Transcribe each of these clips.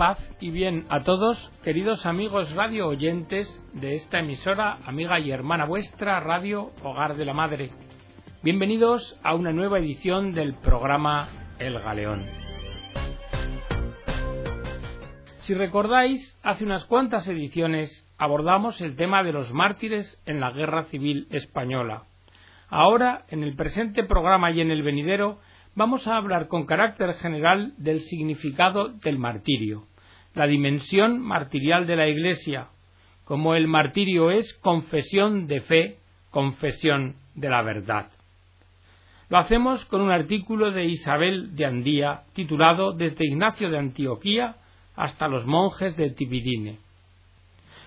paz y bien a todos, queridos amigos radio oyentes de esta emisora, amiga y hermana vuestra, Radio Hogar de la Madre. Bienvenidos a una nueva edición del programa El Galeón. Si recordáis, hace unas cuantas ediciones abordamos el tema de los mártires en la Guerra Civil Española. Ahora, en el presente programa y en el venidero, vamos a hablar con carácter general del significado del martirio, la dimensión martirial de la Iglesia, como el martirio es confesión de fe, confesión de la verdad. Lo hacemos con un artículo de Isabel de Andía titulado Desde Ignacio de Antioquía hasta los monjes de Tibidine.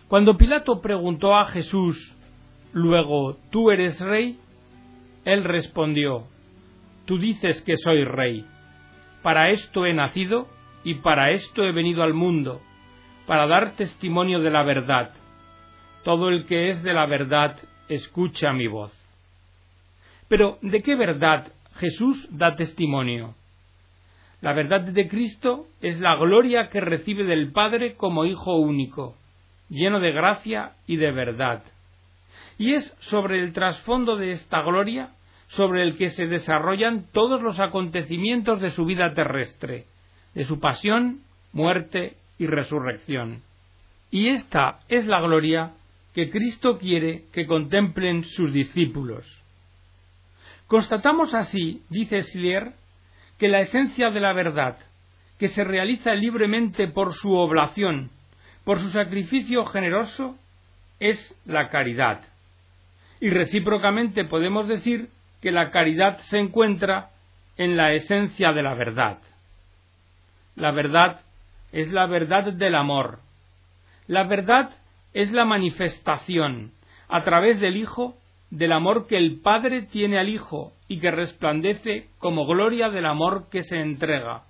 Cuando Pilato preguntó a Jesús, luego, ¿tú eres rey? Él respondió, Tú dices que soy rey. Para esto he nacido y para esto he venido al mundo, para dar testimonio de la verdad. Todo el que es de la verdad escucha mi voz. Pero, ¿de qué verdad Jesús da testimonio? La verdad de Cristo es la gloria que recibe del Padre como Hijo único, lleno de gracia y de verdad. Y es sobre el trasfondo de esta gloria sobre el que se desarrollan todos los acontecimientos de su vida terrestre, de su pasión, muerte y resurrección. Y esta es la gloria que Cristo quiere que contemplen sus discípulos. Constatamos así, dice Slier, que la esencia de la verdad, que se realiza libremente por su oblación, por su sacrificio generoso, es la caridad. Y recíprocamente podemos decir que la caridad se encuentra en la esencia de la verdad. La verdad es la verdad del amor. La verdad es la manifestación, a través del Hijo, del amor que el Padre tiene al Hijo y que resplandece como gloria del amor que se entrega.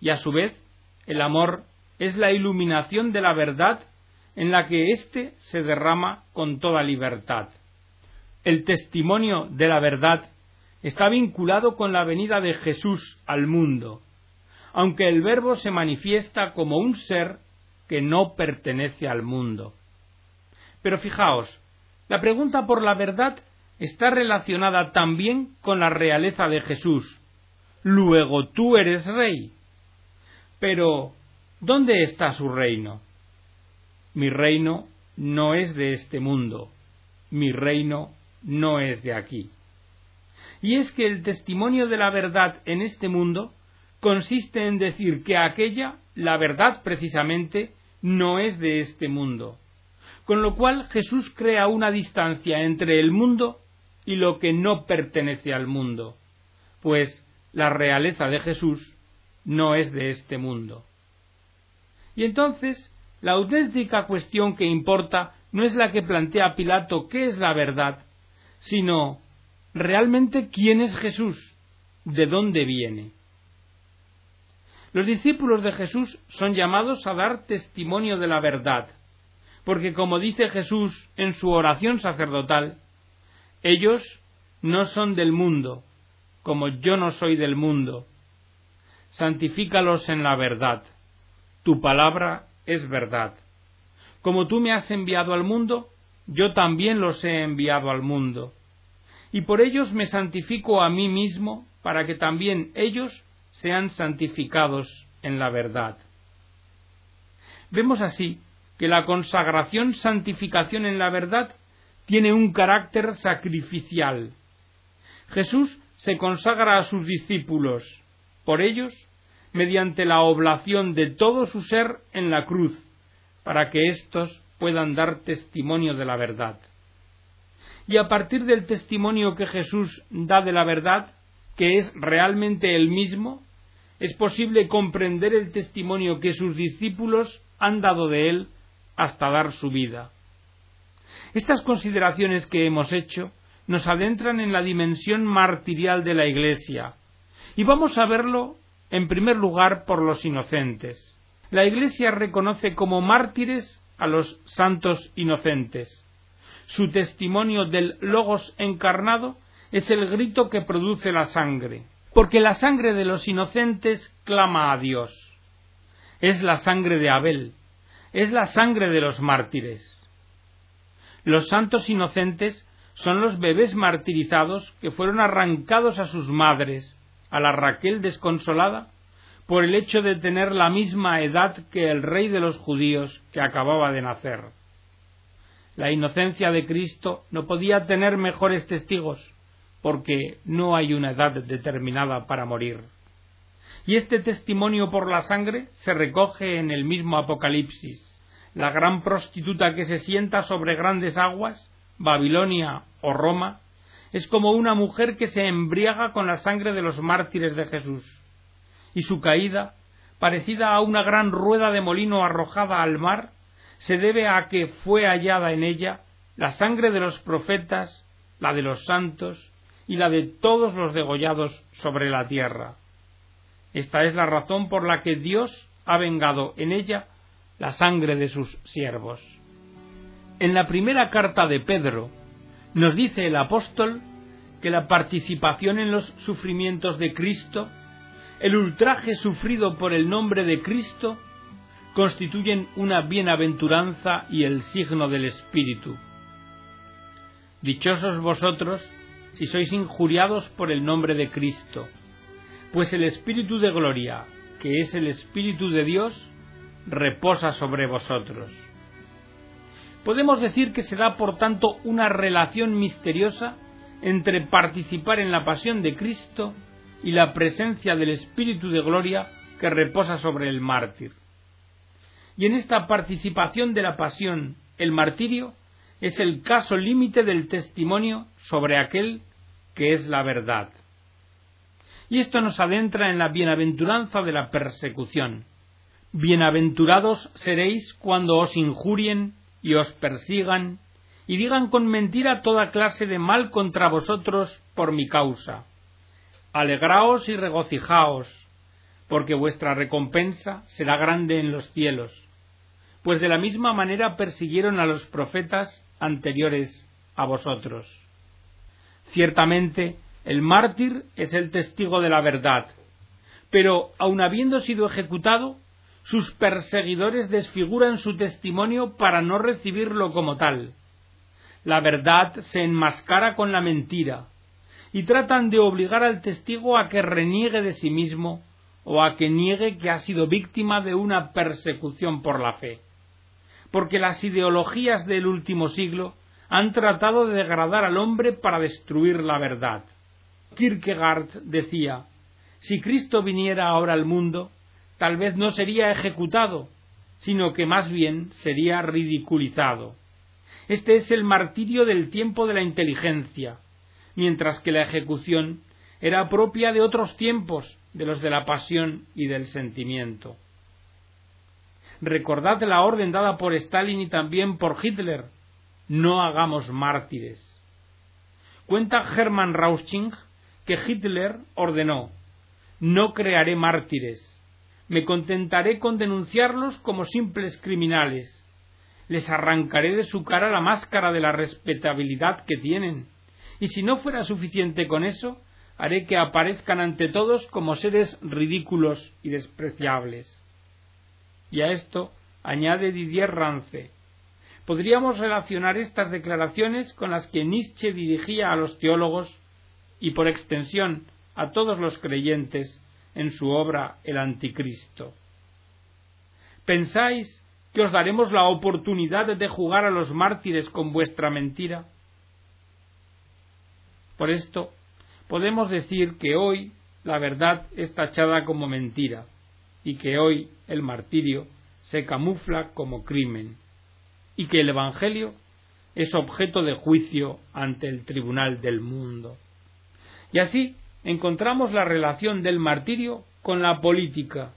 Y a su vez, el amor es la iluminación de la verdad en la que éste se derrama con toda libertad. El testimonio de la verdad está vinculado con la venida de Jesús al mundo, aunque el Verbo se manifiesta como un ser que no pertenece al mundo. Pero fijaos, la pregunta por la verdad está relacionada también con la realeza de Jesús. Luego tú eres rey. Pero, ¿dónde está su reino? Mi reino no es de este mundo. Mi reino no es de aquí y es que el testimonio de la verdad en este mundo consiste en decir que aquella, la verdad precisamente, no es de este mundo. Con lo cual Jesús crea una distancia entre el mundo y lo que no pertenece al mundo, pues la realeza de Jesús no es de este mundo. Y entonces, la auténtica cuestión que importa no es la que plantea Pilato qué es la verdad, sino realmente quién es Jesús, de dónde viene. Los discípulos de Jesús son llamados a dar testimonio de la verdad, porque como dice Jesús en su oración sacerdotal, ellos no son del mundo, como yo no soy del mundo. Santifícalos en la verdad. Tu palabra es verdad. Como tú me has enviado al mundo, yo también los he enviado al mundo y por ellos me santifico a mí mismo, para que también ellos sean santificados en la verdad. Vemos así que la consagración santificación en la verdad tiene un carácter sacrificial. Jesús se consagra a sus discípulos, por ellos, mediante la oblación de todo su ser en la cruz, para que éstos puedan dar testimonio de la verdad y a partir del testimonio que Jesús da de la verdad, que es realmente el mismo, es posible comprender el testimonio que sus discípulos han dado de él hasta dar su vida. Estas consideraciones que hemos hecho nos adentran en la dimensión martirial de la Iglesia, y vamos a verlo en primer lugar por los inocentes. La Iglesia reconoce como mártires a los santos inocentes, su testimonio del Logos encarnado es el grito que produce la sangre, porque la sangre de los inocentes clama a Dios. es la sangre de Abel, es la sangre de los mártires. Los santos inocentes son los bebés martirizados que fueron arrancados a sus madres, a la Raquel desconsolada, por el hecho de tener la misma edad que el rey de los judíos que acababa de nacer. La inocencia de Cristo no podía tener mejores testigos, porque no hay una edad determinada para morir. Y este testimonio por la sangre se recoge en el mismo Apocalipsis. La gran prostituta que se sienta sobre grandes aguas, Babilonia o Roma, es como una mujer que se embriaga con la sangre de los mártires de Jesús. Y su caída, parecida a una gran rueda de molino arrojada al mar, se debe a que fue hallada en ella la sangre de los profetas, la de los santos y la de todos los degollados sobre la tierra. Esta es la razón por la que Dios ha vengado en ella la sangre de sus siervos. En la primera carta de Pedro nos dice el apóstol que la participación en los sufrimientos de Cristo, el ultraje sufrido por el nombre de Cristo, constituyen una bienaventuranza y el signo del Espíritu. Dichosos vosotros si sois injuriados por el nombre de Cristo, pues el Espíritu de gloria, que es el Espíritu de Dios, reposa sobre vosotros. Podemos decir que se da, por tanto, una relación misteriosa entre participar en la pasión de Cristo y la presencia del Espíritu de gloria que reposa sobre el mártir. Y en esta participación de la pasión, el martirio es el caso límite del testimonio sobre aquel que es la verdad. Y esto nos adentra en la bienaventuranza de la persecución. Bienaventurados seréis cuando os injurien y os persigan y digan con mentira toda clase de mal contra vosotros por mi causa. Alegraos y regocijaos, porque vuestra recompensa será grande en los cielos, pues de la misma manera persiguieron a los profetas anteriores a vosotros. Ciertamente, el mártir es el testigo de la verdad, pero aun habiendo sido ejecutado, sus perseguidores desfiguran su testimonio para no recibirlo como tal. La verdad se enmascara con la mentira, y tratan de obligar al testigo a que reniegue de sí mismo o a que niegue que ha sido víctima de una persecución por la fe. Porque las ideologías del último siglo han tratado de degradar al hombre para destruir la verdad. Kierkegaard decía, si Cristo viniera ahora al mundo, tal vez no sería ejecutado, sino que más bien sería ridiculizado. Este es el martirio del tiempo de la inteligencia, mientras que la ejecución era propia de otros tiempos, de los de la pasión y del sentimiento. Recordad la orden dada por Stalin y también por Hitler, no hagamos mártires. Cuenta Hermann Rausching que Hitler ordenó no crearé mártires, me contentaré con denunciarlos como simples criminales, les arrancaré de su cara la máscara de la respetabilidad que tienen, y si no fuera suficiente con eso, haré que aparezcan ante todos como seres ridículos y despreciables. Y a esto añade Didier Rance, podríamos relacionar estas declaraciones con las que Nietzsche dirigía a los teólogos y por extensión a todos los creyentes en su obra El Anticristo. ¿Pensáis que os daremos la oportunidad de jugar a los mártires con vuestra mentira? Por esto, podemos decir que hoy la verdad es tachada como mentira y que hoy el martirio se camufla como crimen y que el Evangelio es objeto de juicio ante el tribunal del mundo. Y así encontramos la relación del martirio con la política,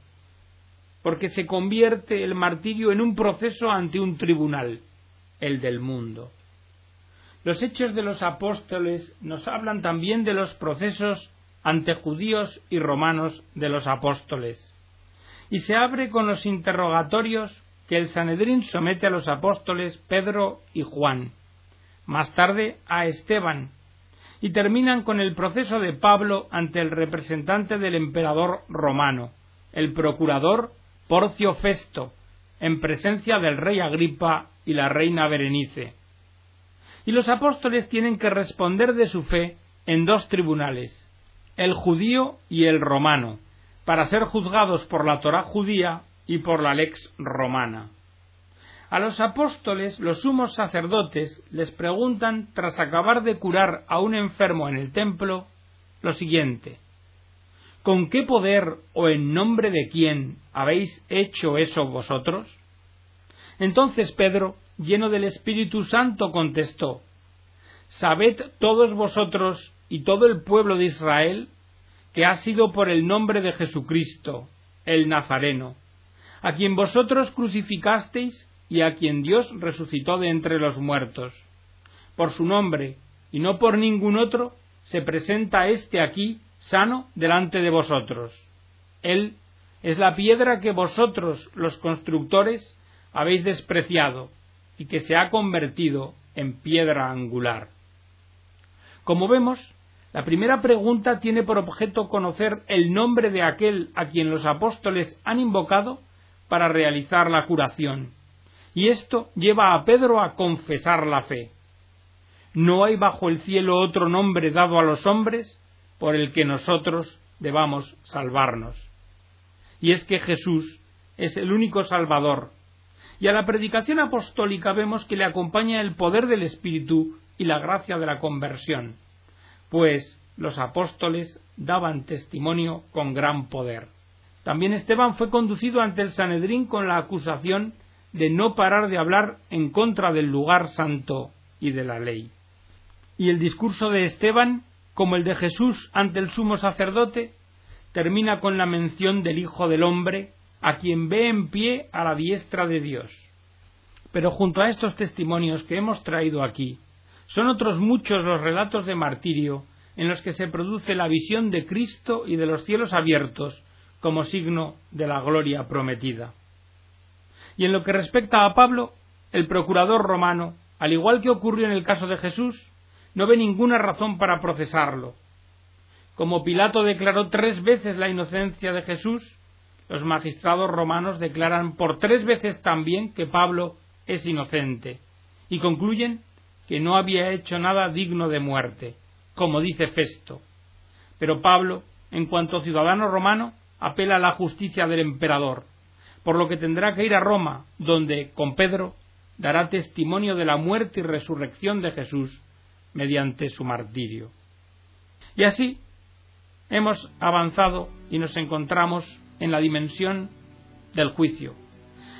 porque se convierte el martirio en un proceso ante un tribunal, el del mundo. Los hechos de los apóstoles nos hablan también de los procesos ante judíos y romanos de los apóstoles, y se abre con los interrogatorios que el Sanedrín somete a los apóstoles Pedro y Juan, más tarde a Esteban, y terminan con el proceso de Pablo ante el representante del emperador romano, el procurador Porcio Festo, en presencia del rey Agripa y la reina Berenice. Y los apóstoles tienen que responder de su fe en dos tribunales, el judío y el romano, para ser juzgados por la Torá judía y por la lex romana. A los apóstoles, los sumos sacerdotes, les preguntan, tras acabar de curar a un enfermo en el templo, lo siguiente ¿Con qué poder o en nombre de quién habéis hecho eso vosotros? Entonces Pedro, lleno del Espíritu Santo, contestó Sabed todos vosotros y todo el pueblo de Israel que ha sido por el nombre de Jesucristo, el Nazareno, a quien vosotros crucificasteis y a quien Dios resucitó de entre los muertos. Por su nombre, y no por ningún otro, se presenta éste aquí sano delante de vosotros. Él es la piedra que vosotros, los constructores, habéis despreciado y que se ha convertido en piedra angular. Como vemos, la primera pregunta tiene por objeto conocer el nombre de aquel a quien los apóstoles han invocado para realizar la curación, y esto lleva a Pedro a confesar la fe. No hay bajo el cielo otro nombre dado a los hombres por el que nosotros debamos salvarnos. Y es que Jesús es el único Salvador, y a la predicación apostólica vemos que le acompaña el poder del Espíritu y la gracia de la conversión, pues los apóstoles daban testimonio con gran poder. También Esteban fue conducido ante el Sanedrín con la acusación de no parar de hablar en contra del lugar santo y de la ley. Y el discurso de Esteban, como el de Jesús ante el sumo sacerdote, termina con la mención del Hijo del Hombre, a quien ve en pie a la diestra de Dios. Pero junto a estos testimonios que hemos traído aquí, son otros muchos los relatos de martirio en los que se produce la visión de Cristo y de los cielos abiertos como signo de la gloria prometida. Y en lo que respecta a Pablo, el procurador romano, al igual que ocurrió en el caso de Jesús, no ve ninguna razón para procesarlo. Como Pilato declaró tres veces la inocencia de Jesús, los magistrados romanos declaran por tres veces también que Pablo es inocente y concluyen que no había hecho nada digno de muerte, como dice Festo. Pero Pablo, en cuanto ciudadano romano, apela a la justicia del emperador, por lo que tendrá que ir a Roma, donde, con Pedro, dará testimonio de la muerte y resurrección de Jesús mediante su martirio. Y así hemos avanzado y nos encontramos en la dimensión del juicio.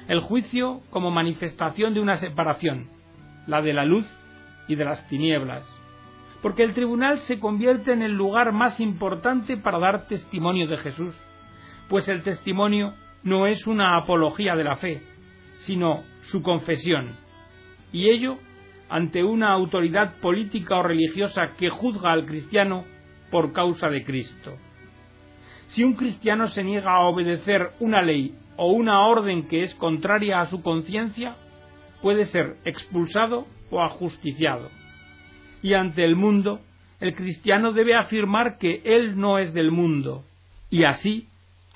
El juicio como manifestación de una separación, la de la luz y de las tinieblas, porque el tribunal se convierte en el lugar más importante para dar testimonio de Jesús, pues el testimonio no es una apología de la fe, sino su confesión, y ello ante una autoridad política o religiosa que juzga al cristiano por causa de Cristo. Si un cristiano se niega a obedecer una ley o una orden que es contraria a su conciencia, puede ser expulsado o ajusticiado. Y ante el mundo, el cristiano debe afirmar que él no es del mundo, y así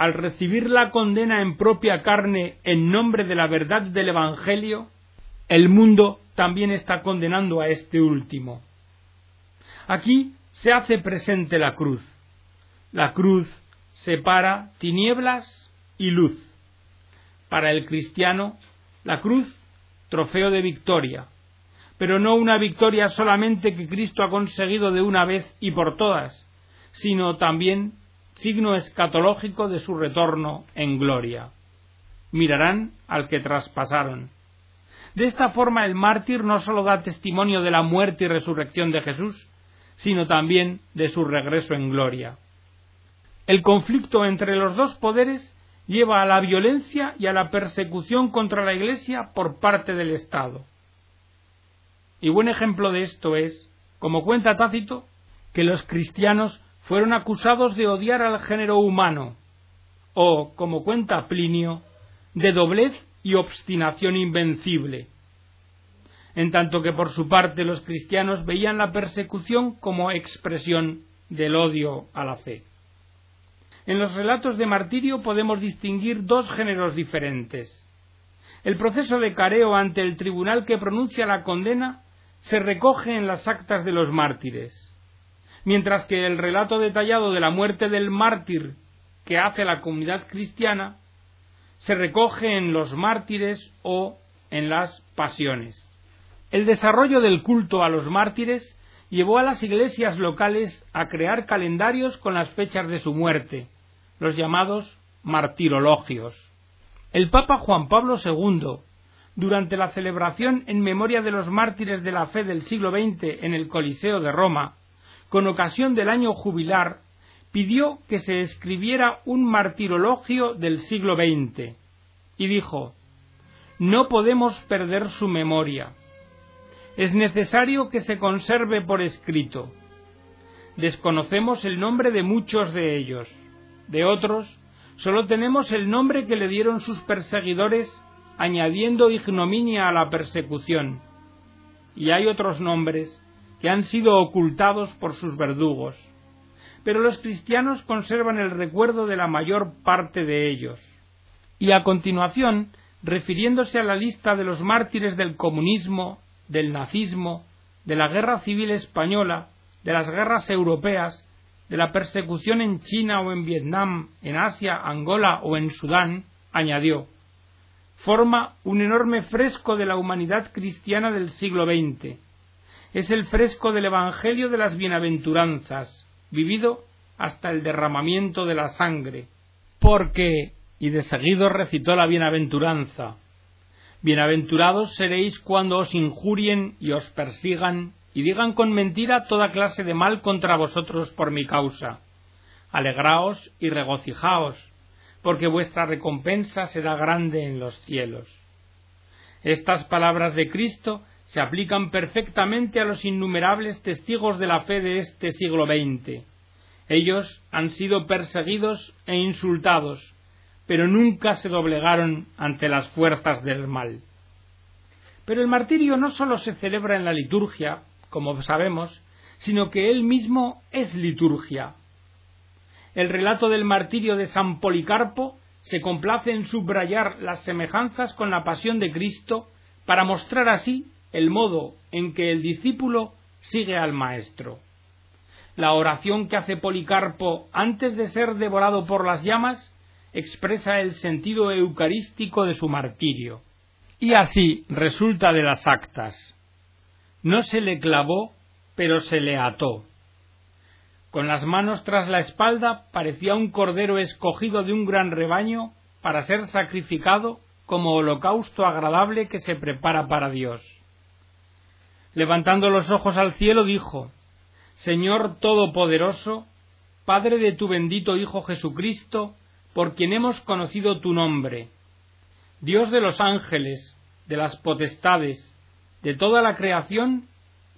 al recibir la condena en propia carne en nombre de la verdad del Evangelio, el mundo también está condenando a este último. Aquí se hace presente la cruz. La cruz separa tinieblas y luz. Para el cristiano, la cruz, trofeo de victoria, pero no una victoria solamente que Cristo ha conseguido de una vez y por todas, sino también signo escatológico de su retorno en gloria. Mirarán al que traspasaron. De esta forma el mártir no sólo da testimonio de la muerte y resurrección de Jesús, sino también de su regreso en gloria. El conflicto entre los dos poderes lleva a la violencia y a la persecución contra la Iglesia por parte del Estado. Y buen ejemplo de esto es, como cuenta Tácito, que los cristianos fueron acusados de odiar al género humano, o, como cuenta Plinio, de doblez y obstinación invencible, en tanto que por su parte los cristianos veían la persecución como expresión del odio a la fe. En los relatos de martirio podemos distinguir dos géneros diferentes. El proceso de careo ante el tribunal que pronuncia la condena se recoge en las actas de los mártires, mientras que el relato detallado de la muerte del mártir que hace la comunidad cristiana se recoge en los mártires o en las pasiones. El desarrollo del culto a los mártires llevó a las iglesias locales a crear calendarios con las fechas de su muerte, los llamados martirologios. El Papa Juan Pablo II, durante la celebración en memoria de los mártires de la fe del siglo XX en el Coliseo de Roma, con ocasión del año jubilar, pidió que se escribiera un martirologio del siglo XX y dijo No podemos perder su memoria. Es necesario que se conserve por escrito. Desconocemos el nombre de muchos de ellos. De otros, solo tenemos el nombre que le dieron sus perseguidores, añadiendo ignominia a la persecución. Y hay otros nombres que han sido ocultados por sus verdugos pero los cristianos conservan el recuerdo de la mayor parte de ellos. Y a continuación, refiriéndose a la lista de los mártires del comunismo, del nazismo, de la guerra civil española, de las guerras europeas, de la persecución en China o en Vietnam, en Asia, Angola o en Sudán, añadió forma un enorme fresco de la humanidad cristiana del siglo XX. Es el fresco del Evangelio de las Bienaventuranzas, vivido hasta el derramamiento de la sangre, porque, y de seguido recitó la bienaventuranza, Bienaventurados seréis cuando os injurien y os persigan y digan con mentira toda clase de mal contra vosotros por mi causa. Alegraos y regocijaos, porque vuestra recompensa será grande en los cielos. Estas palabras de Cristo se aplican perfectamente a los innumerables testigos de la fe de este siglo XX. Ellos han sido perseguidos e insultados, pero nunca se doblegaron ante las fuerzas del mal. Pero el martirio no sólo se celebra en la liturgia, como sabemos, sino que él mismo es liturgia. El relato del martirio de San Policarpo se complace en subrayar las semejanzas con la pasión de Cristo para mostrar así el modo en que el discípulo sigue al Maestro. La oración que hace Policarpo antes de ser devorado por las llamas expresa el sentido eucarístico de su martirio. Y así resulta de las actas. No se le clavó, pero se le ató. Con las manos tras la espalda parecía un cordero escogido de un gran rebaño para ser sacrificado como holocausto agradable que se prepara para Dios. Levantando los ojos al cielo, dijo Señor Todopoderoso, Padre de tu bendito Hijo Jesucristo, por quien hemos conocido tu nombre, Dios de los ángeles, de las potestades, de toda la creación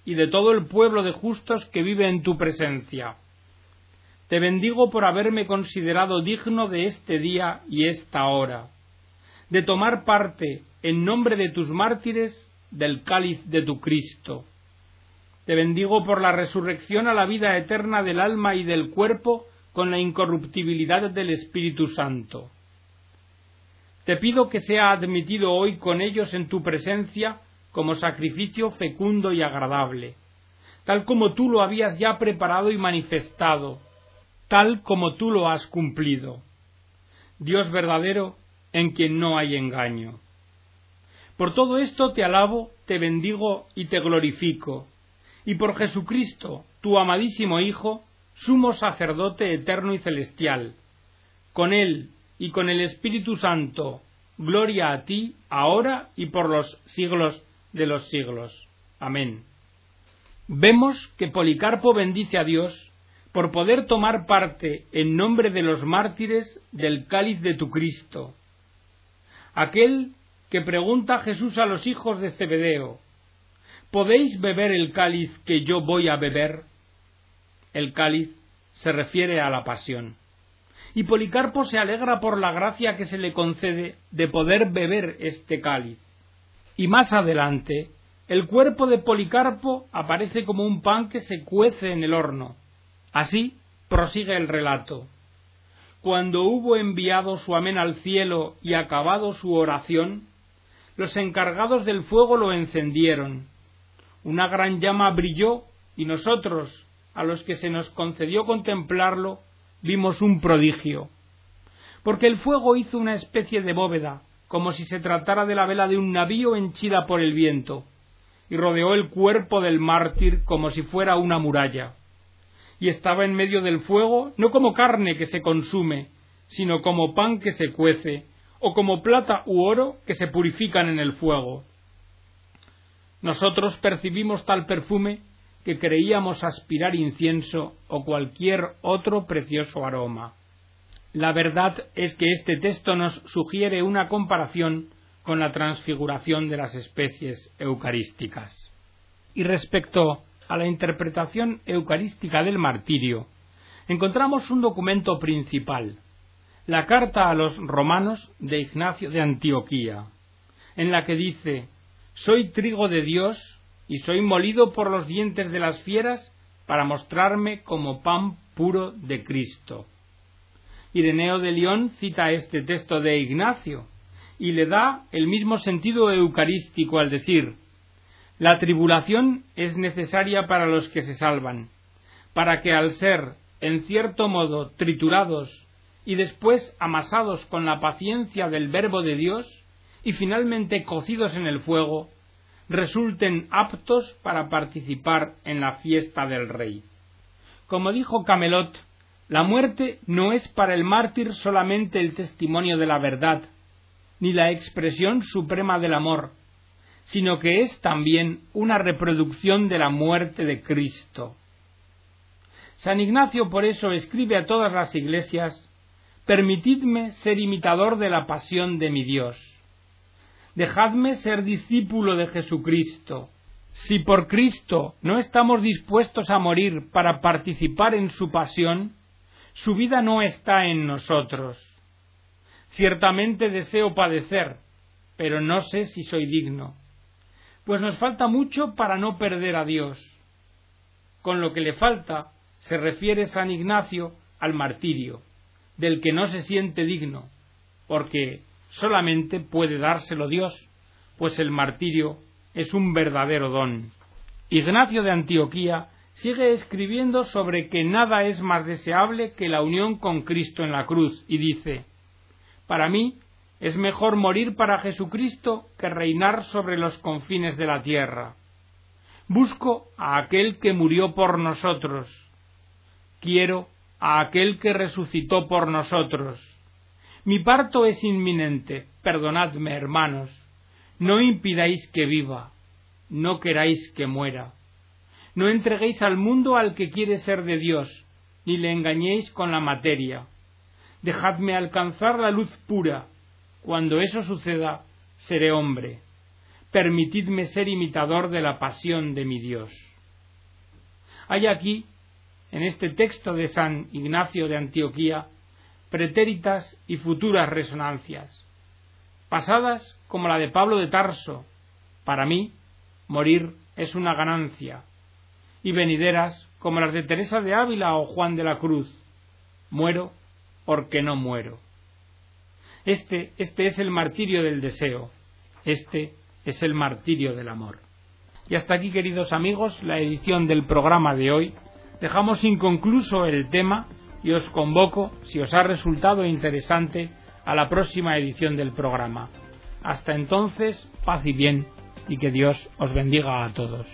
y de todo el pueblo de justos que vive en tu presencia. Te bendigo por haberme considerado digno de este día y esta hora, de tomar parte en nombre de tus mártires del cáliz de tu Cristo. Te bendigo por la resurrección a la vida eterna del alma y del cuerpo con la incorruptibilidad del Espíritu Santo. Te pido que sea admitido hoy con ellos en tu presencia como sacrificio fecundo y agradable, tal como tú lo habías ya preparado y manifestado, tal como tú lo has cumplido. Dios verdadero, en quien no hay engaño. Por todo esto te alabo, te bendigo y te glorifico, y por Jesucristo, tu amadísimo Hijo, sumo sacerdote eterno y celestial. Con Él y con el Espíritu Santo, gloria a ti, ahora y por los siglos de los siglos. Amén. Vemos que Policarpo bendice a Dios por poder tomar parte en nombre de los mártires del cáliz de tu Cristo. Aquel que pregunta a Jesús a los hijos de Zebedeo, ¿podéis beber el cáliz que yo voy a beber? El cáliz se refiere a la pasión. Y Policarpo se alegra por la gracia que se le concede de poder beber este cáliz. Y más adelante, el cuerpo de Policarpo aparece como un pan que se cuece en el horno. Así prosigue el relato. cuando hubo enviado su amén al cielo y acabado su oración, los encargados del fuego lo encendieron. Una gran llama brilló y nosotros, a los que se nos concedió contemplarlo, vimos un prodigio. Porque el fuego hizo una especie de bóveda, como si se tratara de la vela de un navío henchida por el viento, y rodeó el cuerpo del mártir como si fuera una muralla y estaba en medio del fuego no como carne que se consume, sino como pan que se cuece, o como plata u oro que se purifican en el fuego. Nosotros percibimos tal perfume que creíamos aspirar incienso o cualquier otro precioso aroma. La verdad es que este texto nos sugiere una comparación con la transfiguración de las especies eucarísticas. Y respecto a la interpretación eucarística del martirio, encontramos un documento principal, la carta a los romanos de Ignacio de Antioquía, en la que dice Soy trigo de Dios y soy molido por los dientes de las fieras para mostrarme como pan puro de Cristo. Ireneo de León cita este texto de Ignacio y le da el mismo sentido eucarístico al decir la tribulación es necesaria para los que se salvan, para que al ser, en cierto modo, triturados y después amasados con la paciencia del Verbo de Dios y finalmente cocidos en el fuego, resulten aptos para participar en la fiesta del Rey. Como dijo Camelot, la muerte no es para el mártir solamente el testimonio de la verdad, ni la expresión suprema del amor, sino que es también una reproducción de la muerte de Cristo. San Ignacio por eso escribe a todas las iglesias Permitidme ser imitador de la pasión de mi Dios. Dejadme ser discípulo de Jesucristo. Si por Cristo no estamos dispuestos a morir para participar en su pasión, su vida no está en nosotros. Ciertamente deseo padecer, pero no sé si soy digno pues nos falta mucho para no perder a Dios. Con lo que le falta se refiere San Ignacio al martirio, del que no se siente digno, porque solamente puede dárselo Dios, pues el martirio es un verdadero don. Ignacio de Antioquía sigue escribiendo sobre que nada es más deseable que la unión con Cristo en la cruz y dice Para mí es mejor morir para Jesucristo que reinar sobre los confines de la tierra. Busco a aquel que murió por nosotros. Quiero a aquel que resucitó por nosotros. Mi parto es inminente. Perdonadme, hermanos. No impidáis que viva. No queráis que muera. No entreguéis al mundo al que quiere ser de Dios, ni le engañéis con la materia. Dejadme alcanzar la luz pura, cuando eso suceda, seré hombre. Permitidme ser imitador de la pasión de mi Dios. Hay aquí, en este texto de San Ignacio de Antioquía, pretéritas y futuras resonancias, pasadas como la de Pablo de Tarso, para mí, morir es una ganancia, y venideras como las de Teresa de Ávila o Juan de la Cruz, muero porque no muero. Este, este es el martirio del deseo, este es el martirio del amor. Y hasta aquí, queridos amigos, la edición del programa de hoy. Dejamos inconcluso el tema y os convoco, si os ha resultado interesante, a la próxima edición del programa. Hasta entonces, paz y bien, y que Dios os bendiga a todos.